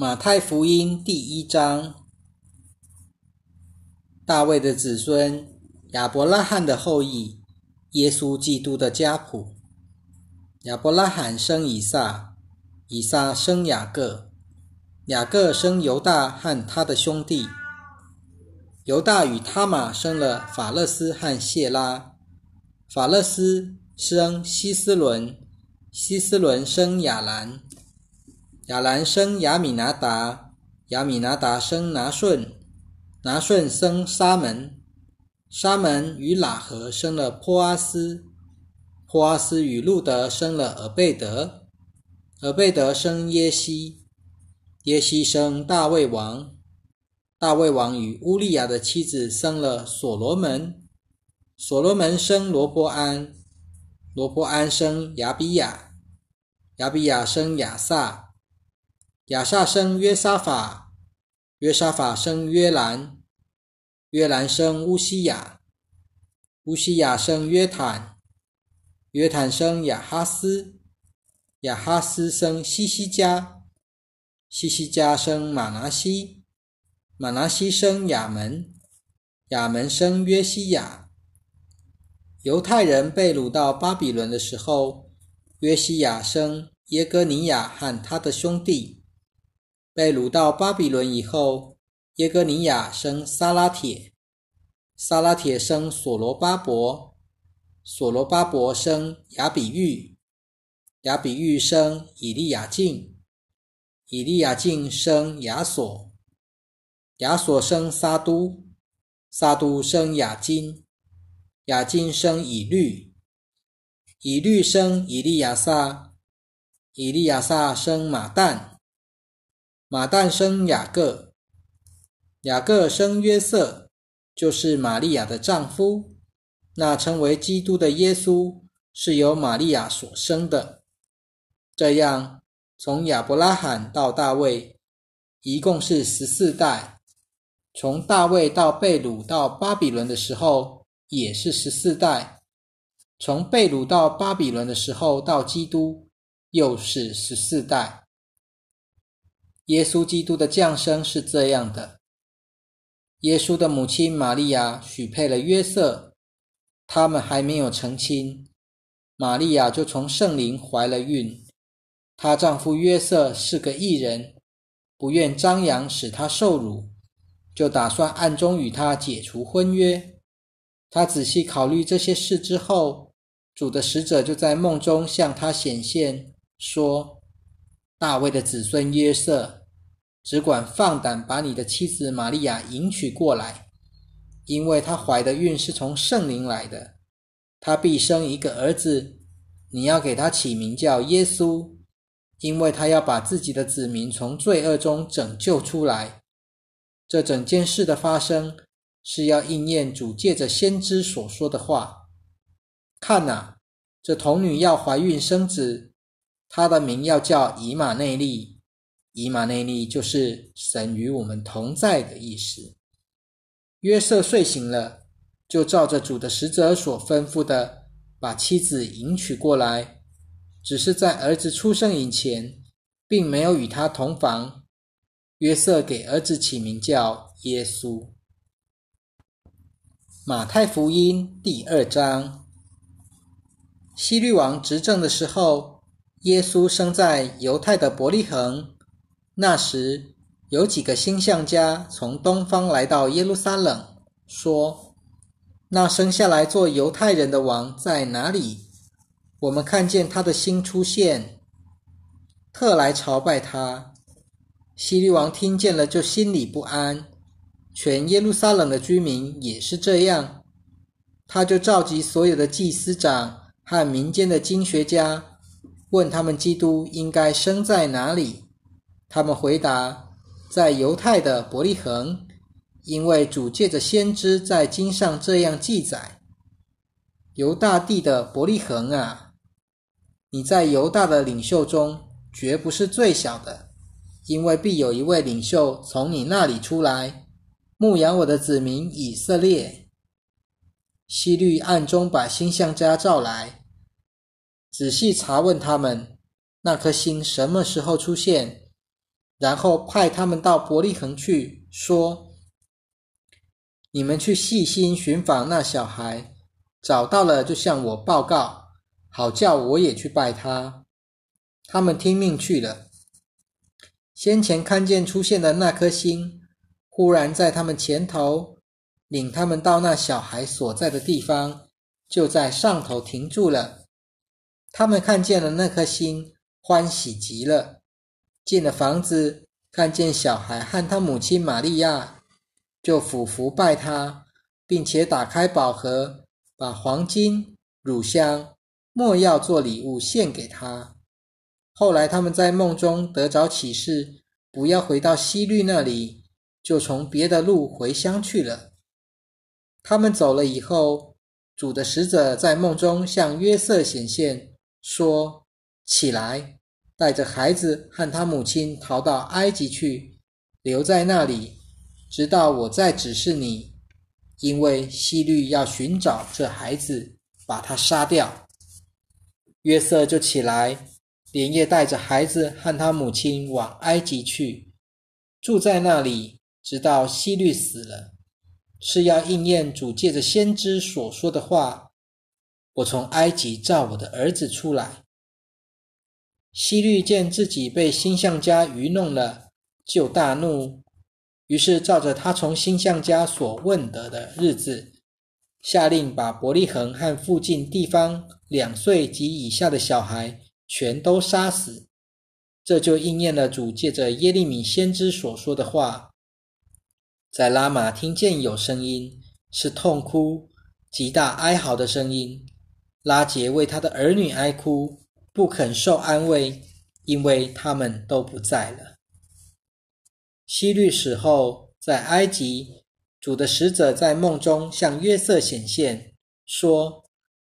马太福音第一章：大卫的子孙，亚伯拉罕的后裔，耶稣基督的家谱。亚伯拉罕生以撒，以撒生雅各，雅各生犹大和他的兄弟。犹大与他玛生了法勒斯和谢拉，法勒斯生希斯伦，希斯伦生亚兰。亚兰生亚米拿达，亚米拿达生拿顺，拿顺生沙门，沙门与喇合生了坡阿斯，坡阿斯与路德生了尔贝德，尔贝德生耶西，耶西生大卫王，大卫王与乌利亚的妻子生了所罗门，所罗门生罗波安，罗波安生亚比亚，亚比亚生亚撒。亚萨生约沙法，约沙法生约兰，约兰生乌西雅，乌西雅生约坦，约坦生亚哈斯，亚哈斯生西西加，西西加生马拿西，马拿西生亚门，亚门生约西亚。犹太人被掳到巴比伦的时候，约西亚生耶哥尼亚和他的兄弟。被掳到巴比伦以后，耶哥尼亚生撒拉铁，撒拉铁生所罗巴伯，所罗巴伯生亚比玉，亚比玉生以利亚敬，以利亚敬生亚索，亚索生撒都，撒都生亚金，亚金生以律，以律生以利亚撒，以利亚撒生马旦。马旦生雅各，雅各生约瑟，就是玛利亚的丈夫。那称为基督的耶稣是由玛利亚所生的。这样，从亚伯拉罕到大卫，一共是十四代；从大卫到贝鲁到巴比伦的时候，也是十四代；从贝鲁到巴比伦的时候到基督，又是十四代。耶稣基督的降生是这样的：耶稣的母亲玛利亚许配了约瑟，他们还没有成亲，玛利亚就从圣灵怀了孕。她丈夫约瑟是个异人，不愿张扬使她受辱，就打算暗中与她解除婚约。他仔细考虑这些事之后，主的使者就在梦中向他显现，说：“大卫的子孙约瑟。”只管放胆把你的妻子玛利亚迎娶过来，因为她怀的孕是从圣灵来的。她必生一个儿子，你要给他起名叫耶稣，因为他要把自己的子民从罪恶中拯救出来。这整件事的发生，是要应验主借着先知所说的话。看哪，这童女要怀孕生子，她的名要叫以马内利。以马内利就是神与我们同在的意思。约瑟睡醒了，就照着主的使者所吩咐的，把妻子迎娶过来。只是在儿子出生以前，并没有与他同房。约瑟给儿子起名叫耶稣。马太福音第二章，希律王执政的时候，耶稣生在犹太的伯利恒。那时，有几个星象家从东方来到耶路撒冷，说：“那生下来做犹太人的王在哪里？我们看见他的星出现，特来朝拜他。”希律王听见了，就心里不安。全耶路撒冷的居民也是这样。他就召集所有的祭司长和民间的经学家，问他们基督应该生在哪里。他们回答：“在犹太的伯利恒，因为主借着先知在经上这样记载：犹大地的伯利恒啊，你在犹大的领袖中绝不是最小的，因为必有一位领袖从你那里出来，牧养我的子民以色列。”希律暗中把星象家召来，仔细查问他们：那颗星什么时候出现？然后派他们到伯利恒去，说：“你们去细心寻访那小孩，找到了就向我报告，好叫我也去拜他。”他们听命去了。先前看见出现的那颗星，忽然在他们前头，领他们到那小孩所在的地方，就在上头停住了。他们看见了那颗星，欢喜极了。进了房子，看见小孩和他母亲玛利亚，就俯伏拜他，并且打开宝盒，把黄金、乳香、没药做礼物献给他。后来他们在梦中得着启示，不要回到西律那里，就从别的路回乡去了。他们走了以后，主的使者在梦中向约瑟显现，说：“起来，带着孩子和他母亲逃到埃及去，留在那里，直到我再指示你，因为西律要寻找这孩子，把他杀掉。”约瑟就起来。连夜带着孩子和他母亲往埃及去，住在那里，直到希律死了，是要应验主借着先知所说的话：“我从埃及召我的儿子出来。”希律见自己被星象家愚弄了，就大怒，于是照着他从星象家所问得的日子，下令把伯利恒和附近地方两岁及以下的小孩。全都杀死，这就应验了主借着耶利米先知所说的话：在拉玛听见有声音，是痛哭、极大哀嚎的声音。拉杰为他的儿女哀哭，不肯受安慰，因为他们都不在了。希律死后，在埃及，主的使者在梦中向约瑟显现，说：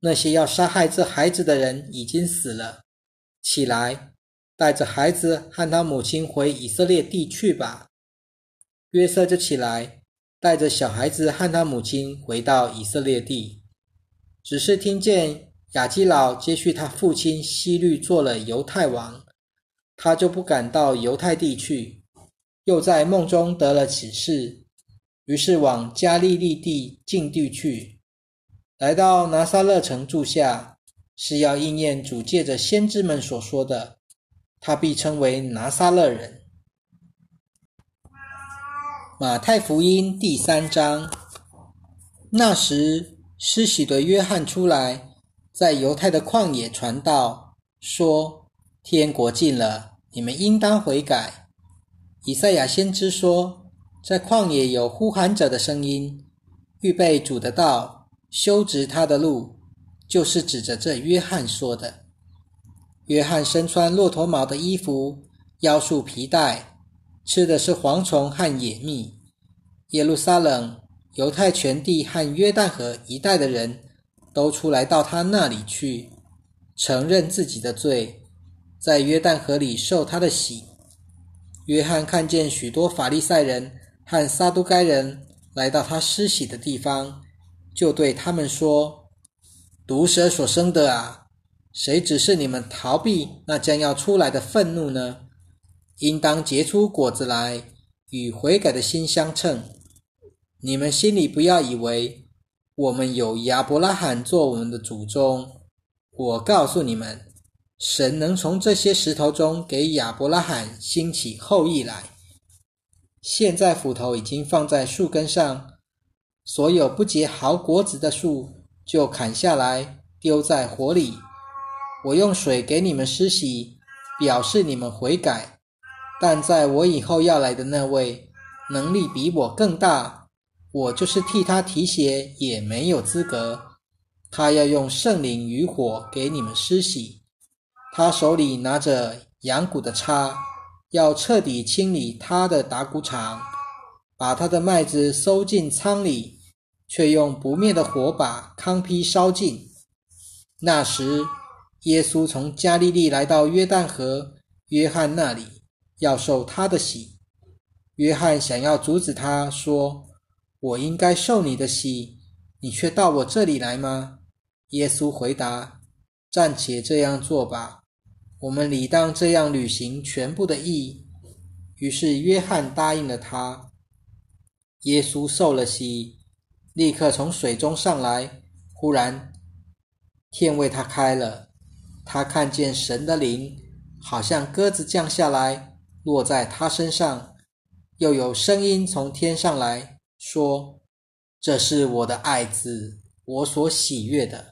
那些要杀害这孩子的人已经死了。起来，带着孩子和他母亲回以色列地去吧。约瑟就起来，带着小孩子和他母亲回到以色列地。只是听见亚基老接续他父亲希律做了犹太王，他就不敢到犹太地去。又在梦中得了启示，于是往加利利地境地去，来到拿撒勒城住下。是要应验主借着先知们所说的，他必称为拿撒勒人。马太福音第三章，那时施洗的约翰出来，在犹太的旷野传道，说：天国近了，你们应当悔改。以赛亚先知说，在旷野有呼喊者的声音，预备主的道，修直他的路。就是指着这约翰说的。约翰身穿骆驼毛的衣服，腰束皮带，吃的是蝗虫和野蜜。耶路撒冷、犹太全地和约旦河一带的人都出来到他那里去，承认自己的罪，在约旦河里受他的洗。约翰看见许多法利赛人和撒都该人来到他施洗的地方，就对他们说。毒蛇所生的啊，谁指示你们逃避那将要出来的愤怒呢？应当结出果子来，与悔改的心相称。你们心里不要以为我们有亚伯拉罕做我们的祖宗。我告诉你们，神能从这些石头中给亚伯拉罕兴起后裔来。现在斧头已经放在树根上，所有不结好果子的树。就砍下来丢在火里。我用水给你们施洗，表示你们悔改。但在我以后要来的那位，能力比我更大，我就是替他提鞋也没有资格。他要用圣灵与火给你们施洗。他手里拿着羊骨的叉，要彻底清理他的打谷场，把他的麦子收进仓里。却用不灭的火把康批烧尽。那时，耶稣从加利利来到约旦河约翰那里，要受他的洗。约翰想要阻止他，说：“我应该受你的洗，你却到我这里来吗？”耶稣回答：“暂且这样做吧，我们理当这样履行全部的义。”于是约翰答应了他。耶稣受了洗，立刻从水中上来。忽然，天为他开了，他看见神的灵好像鸽子降下来，落在他身上。又有声音从天上来说：“这是我的爱子，我所喜悦的。”